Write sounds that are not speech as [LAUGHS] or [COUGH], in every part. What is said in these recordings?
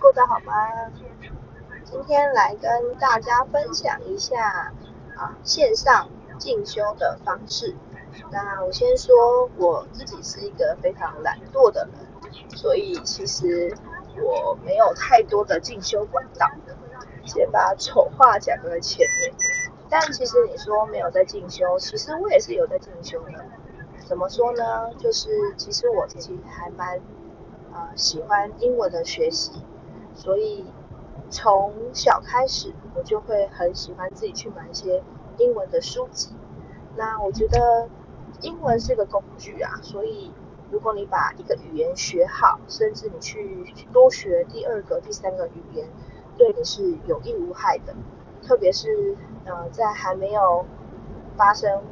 过得好吗？今天来跟大家分享一下啊线上进修的方式。那我先说我自己是一个非常懒惰的人，所以其实我没有太多的进修管道。先把丑话讲在前面。但其实你说没有在进修，其实我也是有在进修的。怎么说呢？就是其实我自己还蛮。啊，喜欢英文的学习，所以从小开始我就会很喜欢自己去买一些英文的书籍。那我觉得英文是个工具啊，所以如果你把一个语言学好，甚至你去多学第二个、第三个语言，对你是有益无害的。特别是呃，在还没有发生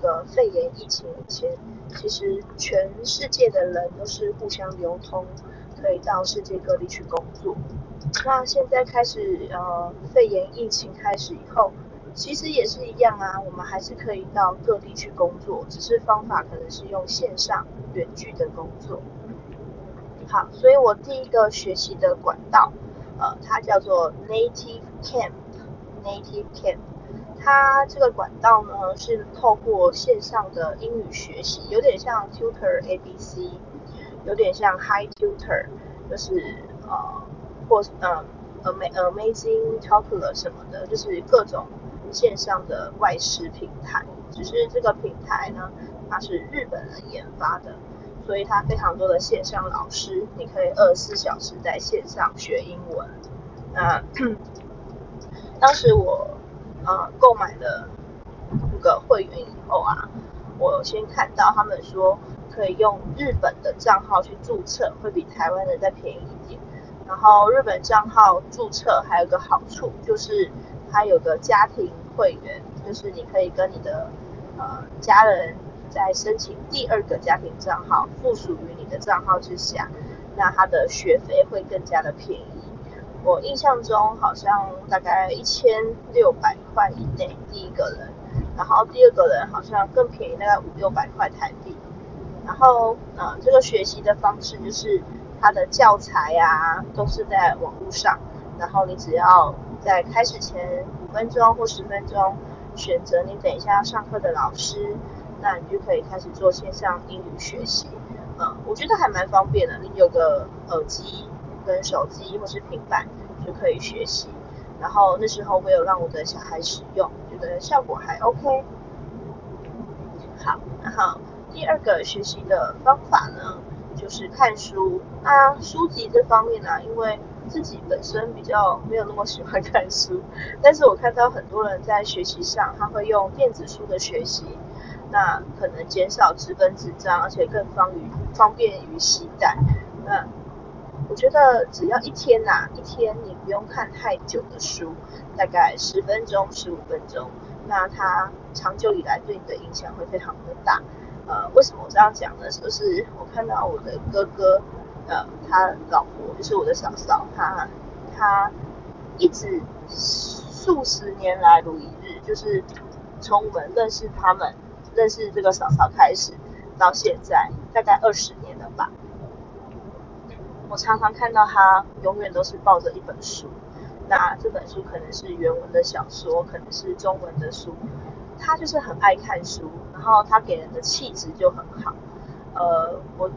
个肺炎疫情以前。其实全世界的人都是互相流通，可以到世界各地去工作。那现在开始呃肺炎疫情开始以后，其实也是一样啊，我们还是可以到各地去工作，只是方法可能是用线上远距的工作。好，所以我第一个学习的管道，呃，它叫做 Native Camp，Native Camp。它这个管道呢是透过线上的英语学习，有点像 Tutor ABC，有点像 Hi Tutor，就是呃或呃 Amazing Talker 什么的，就是各种线上的外师平台。只是这个平台呢，它是日本人研发的，所以它非常多的线上老师，你可以二十四小时在线上学英文。那 [CLEARS THROAT] 当时我。呃，购买了那个会员以后啊，我先看到他们说可以用日本的账号去注册，会比台湾的再便宜一点。然后日本账号注册还有个好处，就是它有个家庭会员，就是你可以跟你的呃家人在申请第二个家庭账号，附属于你的账号之下，那它的学费会更加的便宜。我印象中好像大概一千六百块以内第一个人，然后第二个人好像更便宜，大概五六百块台币。然后呃，这个学习的方式就是它的教材呀都是在网络上，然后你只要在开始前五分钟或十分钟选择你等一下要上课的老师，那你就可以开始做线上英语学习。嗯，我觉得还蛮方便的，你有个耳机。跟手机或是平板就可以学习，然后那时候我有让我的小孩使用，觉得效果还 OK。好，然后第二个学习的方法呢，就是看书。那书籍这方面呢，因为自己本身比较没有那么喜欢看书，但是我看到很多人在学习上，他会用电子书的学习，那可能减少纸本纸张，而且更方于方便于携带。那觉得只要一天呐，一天你不用看太久的书，大概十分钟、十五分钟，那它长久以来对你的影响会非常的大。呃，为什么我这样讲呢？就是我看到我的哥哥，呃，他老婆就是我的嫂嫂，他他一直数十年来如一日，就是从我们认识他们、认识这个嫂嫂开始，到现在大概二十年了吧。我常常看到他永远都是抱着一本书，那这本书可能是原文的小说，可能是中文的书，他就是很爱看书，然后他给人的气质就很好。呃，我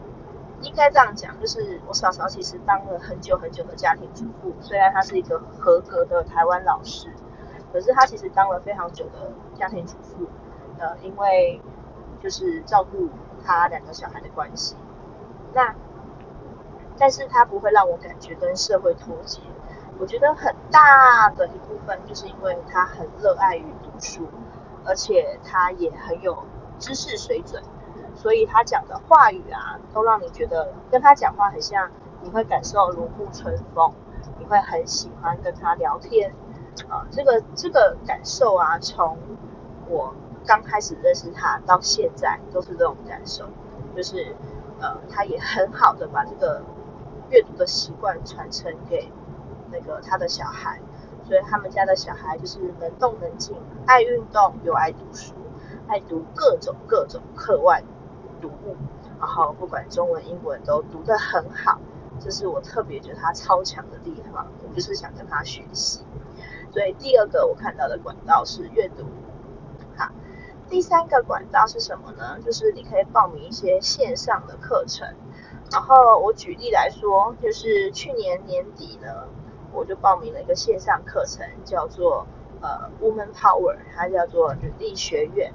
应该这样讲，就是我嫂嫂其实当了很久很久的家庭主妇，虽然她是一个合格的台湾老师，可是她其实当了非常久的家庭主妇，呃，因为就是照顾她两个小孩的关系，那。但是他不会让我感觉跟社会脱节，我觉得很大的一部分就是因为他很热爱于读书，而且他也很有知识水准，所以他讲的话语啊，都让你觉得跟他讲话很像，你会感受如沐春风，你会很喜欢跟他聊天啊，这个这个感受啊，从我刚开始认识他到现在都是这种感受，就是呃，他也很好的把这个。阅读的习惯传承给那个他的小孩，所以他们家的小孩就是能动能静，爱运动又爱读书，爱读各种各种课外读物，然后不管中文英文都读得很好，这是我特别觉得他超强的地方，我就是想跟他学习。所以第二个我看到的管道是阅读，好，第三个管道是什么呢？就是你可以报名一些线上的课程。然后我举例来说，就是去年年底呢，我就报名了一个线上课程，叫做呃 Woman Power，它叫做女力学院。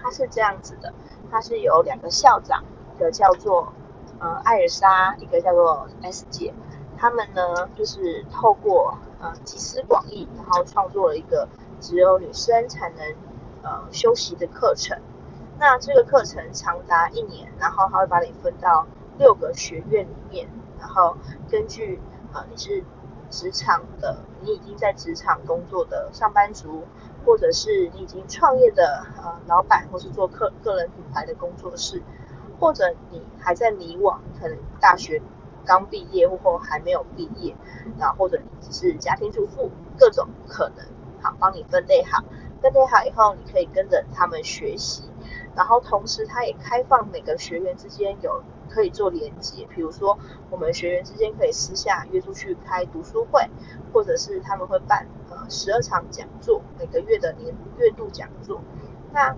它是这样子的，它是有两个校长，一个叫做呃艾尔莎，一个叫做 S 姐，他们呢就是透过呃集思广益，然后创作了一个只有女生才能呃修习的课程。那这个课程长达一年，然后他会把你分到六个学院里面，然后根据呃你是职场的，你已经在职场工作的上班族，或者是你已经创业的呃老板，或是做个个人品牌的工作室，或者你还在迷惘，可能大学刚毕业或还没有毕业，然后或者你只是家庭主妇，各种可能，好，帮你分类好，分类好以后，你可以跟着他们学习。然后同时，它也开放每个学员之间有可以做连接，比如说我们学员之间可以私下约出去开读书会，或者是他们会办呃十二场讲座，每个月的年月度讲座。那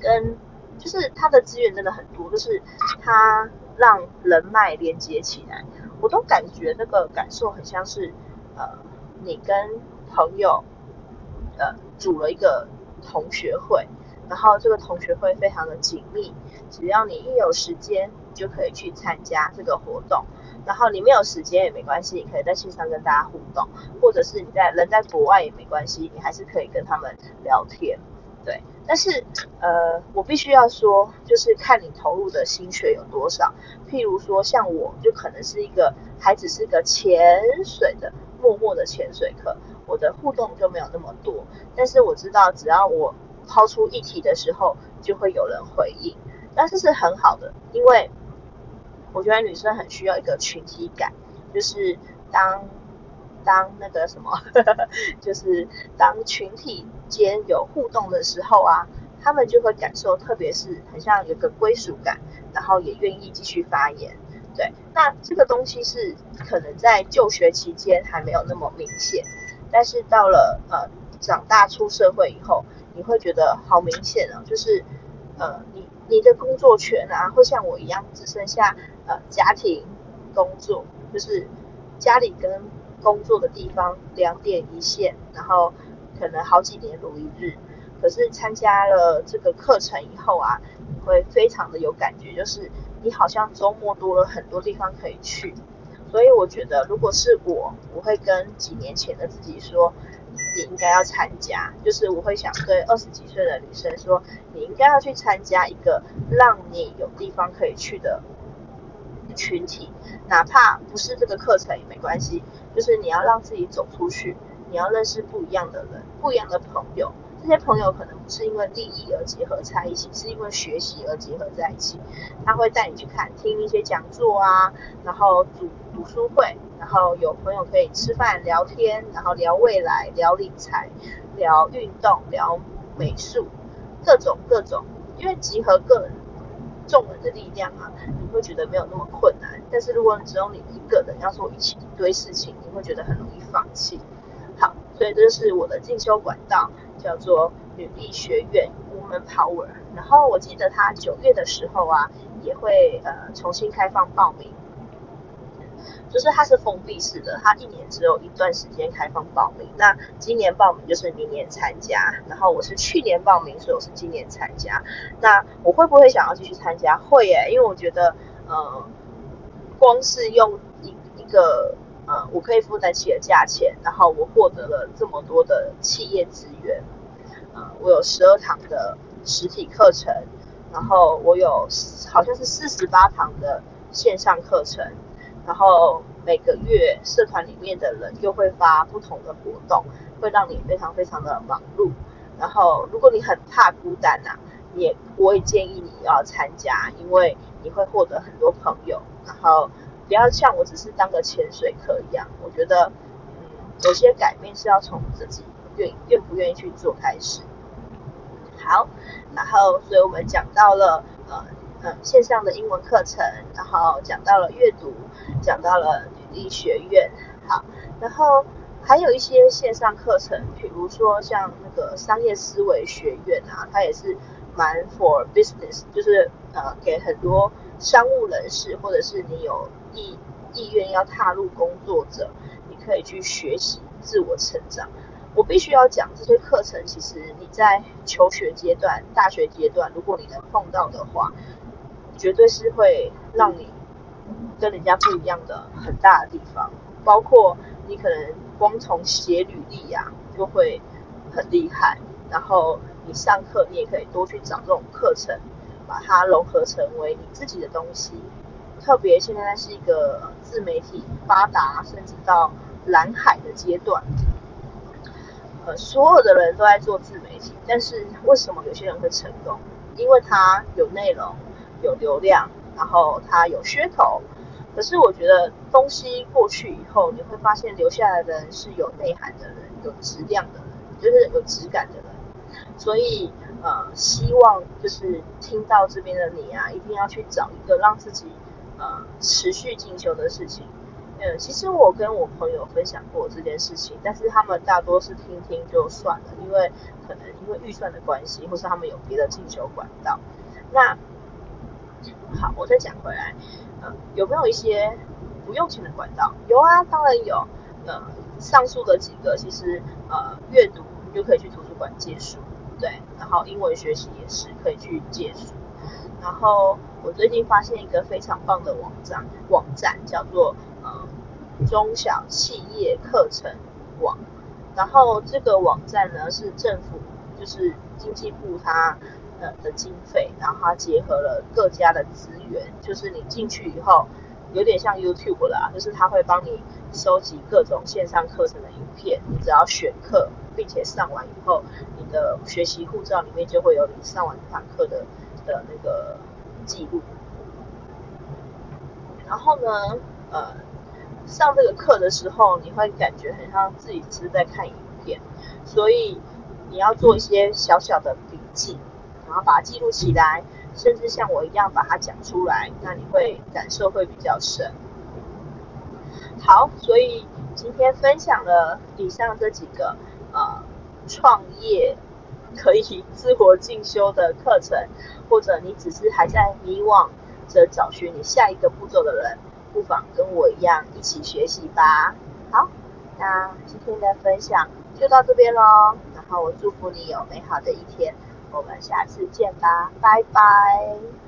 跟就是它的资源真的很多，就是它让人脉连接起来，我都感觉那个感受很像是呃你跟朋友呃组了一个同学会。然后这个同学会非常的紧密，只要你一有时间，你就可以去参加这个活动。然后你没有时间也没关系，你可以在线上跟大家互动，或者是你在人在国外也没关系，你还是可以跟他们聊天。对，但是呃，我必须要说，就是看你投入的心血有多少。譬如说像我，就可能是一个还只是个潜水的默默的潜水客，我的互动就没有那么多。但是我知道，只要我抛出议题的时候，就会有人回应，那这是很好的，因为我觉得女生很需要一个群体感，[LAUGHS] [LAUGHS] 就是当当那个什么，就是当群体间有互动的时候啊，他们就会感受，特别是很像有个归属感，然后也愿意继续发言。对，那这个东西是可能在就学期间还没有那么明显，但是到了呃长大出社会以后。你会觉得好明显哦，就是呃，你你的工作圈啊，会像我一样只剩下呃家庭工作，就是家里跟工作的地方两点一线，然后可能好几年如一日。可是参加了这个课程以后啊，你会非常的有感觉，就是你好像周末多了很多地方可以去。所以我觉得，如果是我，我会跟几年前的自己说。你应该要参加，就是我会想对二十几岁的女生说，你应该要去参加一个让你有地方可以去的群体，哪怕不是这个课程也没关系，就是你要让自己走出去，你要认识不一样的人，不一样的朋友。这些朋友可能不是因为利益而结合在一起，是因为学习而结合在一起。他会带你去看、听一些讲座啊，然后读读书会，然后有朋友可以吃饭聊天，然后聊未来、聊理财、聊运动、聊美术，各种各种。因为集合个人众人的力量啊，你会觉得没有那么困难。但是如果只有你一个人要做一起一堆事情，你会觉得很容易放弃。所以这是我的进修管道。叫做女力学院 Woman Power，然后我记得它九月的时候啊，也会呃重新开放报名，就是它是封闭式的，它一年只有一段时间开放报名。那今年报名就是明年参加，然后我是去年报名，所以我是今年参加。那我会不会想要继续参加？会耶，因为我觉得呃，光是用一一个。呃，我可以负担起的价钱，然后我获得了这么多的企业资源，呃，我有十二堂的实体课程，然后我有好像是四十八堂的线上课程，然后每个月社团里面的人又会发不同的活动，会让你非常非常的忙碌。然后如果你很怕孤单呐，也我也建议你要参加，因为你会获得很多朋友，然后。不要像我只是当个潜水客一样，我觉得，嗯，有些改变是要从自己愿愿不愿意去做开始。好，然后，所以我们讲到了，呃，嗯线上的英文课程，然后讲到了阅读，讲到了履历学院，好，然后还有一些线上课程，比如说像那个商业思维学院啊，它也是蛮 for business，就是呃给很多商务人士或者是你有意意愿要踏入工作者，你可以去学习自我成长。我必须要讲这些课程，其实你在求学阶段、大学阶段，如果你能碰到的话，绝对是会让你跟人家不一样的很大的地方。包括你可能光从写履历啊，就会很厉害。然后你上课，你也可以多去找这种课程，把它融合成为你自己的东西。特别现在是一个自媒体发达，甚至到蓝海的阶段。呃，所有的人都在做自媒体，但是为什么有些人会成功？因为他有内容、有流量，然后他有噱头。可是我觉得东西过去以后，你会发现留下来的人是有内涵的人、有质量的人，就是有质感的人。所以呃，希望就是听到这边的你啊，一定要去找一个让自己呃持续进修的事情。嗯，其实我跟我朋友分享过这件事情，但是他们大多是听听就算了，因为可能因为预算的关系，或是他们有别的进修管道。那好，我再讲回来，呃，有没有一些不用钱的管道？有啊，当然有。呃，上述的几个其实呃，阅读你就可以去图书馆借书，对，然后英文学习也是可以去借书。然后我最近发现一个非常棒的网站，网站叫做呃。中小企业课程网，然后这个网站呢是政府，就是经济部它呃的经费，然后它结合了各家的资源，就是你进去以后，有点像 YouTube 啦，就是它会帮你收集各种线上课程的影片，你只要选课，并且上完以后，你的学习护照里面就会有你上完这堂课的的那个记录，然后呢，呃。上这个课的时候，你会感觉很像自己是在看影片，所以你要做一些小小的笔记，然后把它记录起来，甚至像我一样把它讲出来，那你会感受会比较深。好，所以今天分享了以上这几个呃创业可以自我进修的课程，或者你只是还在迷惘着找寻你下一个步骤的人。不妨跟我一样一起学习吧。好，那今天的分享就到这边喽。然后我祝福你有美好的一天，我们下次见吧，拜拜。